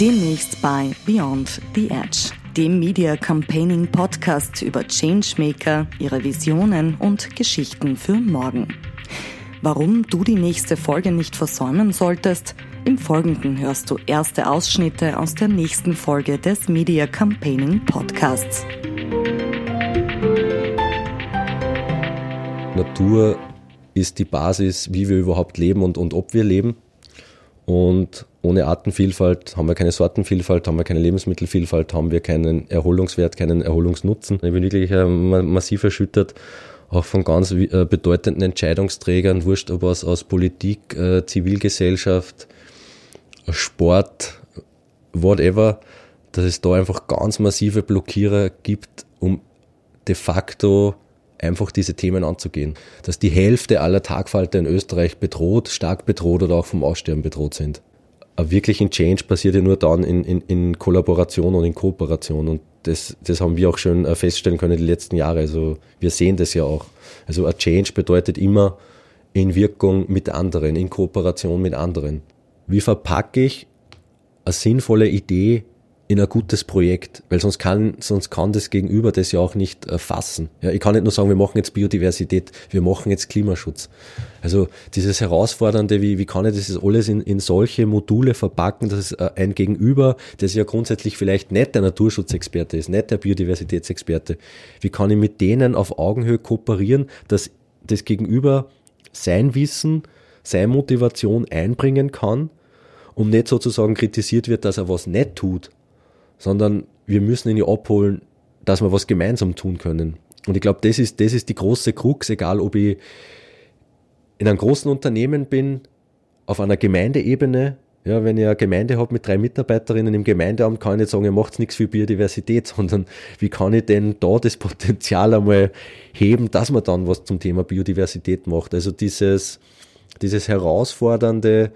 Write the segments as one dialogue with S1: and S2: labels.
S1: Demnächst bei Beyond the Edge, dem Media Campaigning Podcast über Changemaker, ihre Visionen und Geschichten für morgen. Warum du die nächste Folge nicht versäumen solltest, im Folgenden hörst du erste Ausschnitte aus der nächsten Folge des Media Campaigning Podcasts.
S2: Natur ist die Basis, wie wir überhaupt leben und, und ob wir leben. Und ohne Artenvielfalt haben wir keine Sortenvielfalt, haben wir keine Lebensmittelvielfalt, haben wir keinen Erholungswert, keinen Erholungsnutzen. Ich bin wirklich massiv erschüttert, auch von ganz äh, bedeutenden Entscheidungsträgern, wurscht ob aus, aus Politik, äh, Zivilgesellschaft, Sport, whatever, dass es da einfach ganz massive Blockierer gibt, um de facto einfach diese Themen anzugehen. Dass die Hälfte aller Tagfalter in Österreich bedroht, stark bedroht oder auch vom Aussterben bedroht sind. Aber wirklich ein Change passiert ja nur dann in, in, in Kollaboration und in Kooperation. Und das, das haben wir auch schon äh, feststellen können die letzten Jahre. Also wir sehen das ja auch. Also ein Change bedeutet immer in Wirkung mit anderen, in Kooperation mit anderen. Wie verpacke ich eine sinnvolle Idee in ein gutes Projekt, weil sonst kann, sonst kann das Gegenüber das ja auch nicht erfassen. Ja, ich kann nicht nur sagen, wir machen jetzt Biodiversität, wir machen jetzt Klimaschutz. Also dieses Herausfordernde, wie, wie kann ich das alles in, in solche Module verpacken, dass äh, ein Gegenüber, das ja grundsätzlich vielleicht nicht der Naturschutzexperte ist, nicht der Biodiversitätsexperte, wie kann ich mit denen auf Augenhöhe kooperieren, dass das Gegenüber sein Wissen, seine Motivation einbringen kann und nicht sozusagen kritisiert wird, dass er was nicht tut, sondern wir müssen ihn ja abholen, dass wir was gemeinsam tun können. Und ich glaube, das ist, das ist die große Krux, egal ob ich in einem großen Unternehmen bin, auf einer Gemeindeebene, ja, wenn ich eine Gemeinde habe mit drei Mitarbeiterinnen im Gemeindeamt, kann ich nicht sagen, ihr macht nichts für Biodiversität, sondern wie kann ich denn da das Potenzial einmal heben, dass man dann was zum Thema Biodiversität macht. Also dieses, dieses herausfordernde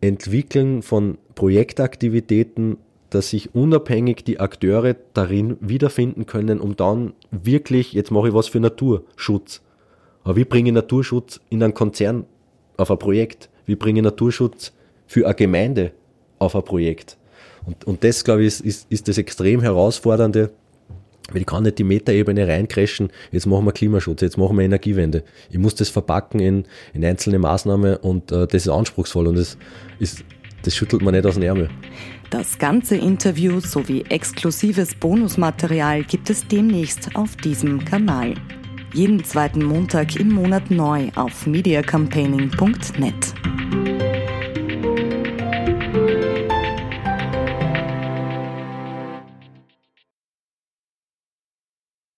S2: Entwickeln von Projektaktivitäten dass sich unabhängig die Akteure darin wiederfinden können, um dann wirklich, jetzt mache ich was für Naturschutz. Aber wie bringe ich Naturschutz in einen Konzern auf ein Projekt? Wie bringe ich Naturschutz für eine Gemeinde auf ein Projekt? Und, und das, glaube ich, ist, ist, ist das extrem herausfordernde, weil ich kann nicht die Metaebene reincrashen, jetzt machen wir Klimaschutz, jetzt machen wir Energiewende. Ich muss das verpacken in, in einzelne Maßnahmen und äh, das ist anspruchsvoll und das, ist, das schüttelt man nicht aus dem Ärmel.
S1: Das ganze Interview sowie exklusives Bonusmaterial gibt es demnächst auf diesem Kanal. Jeden zweiten Montag im Monat neu auf mediacampaigning.net.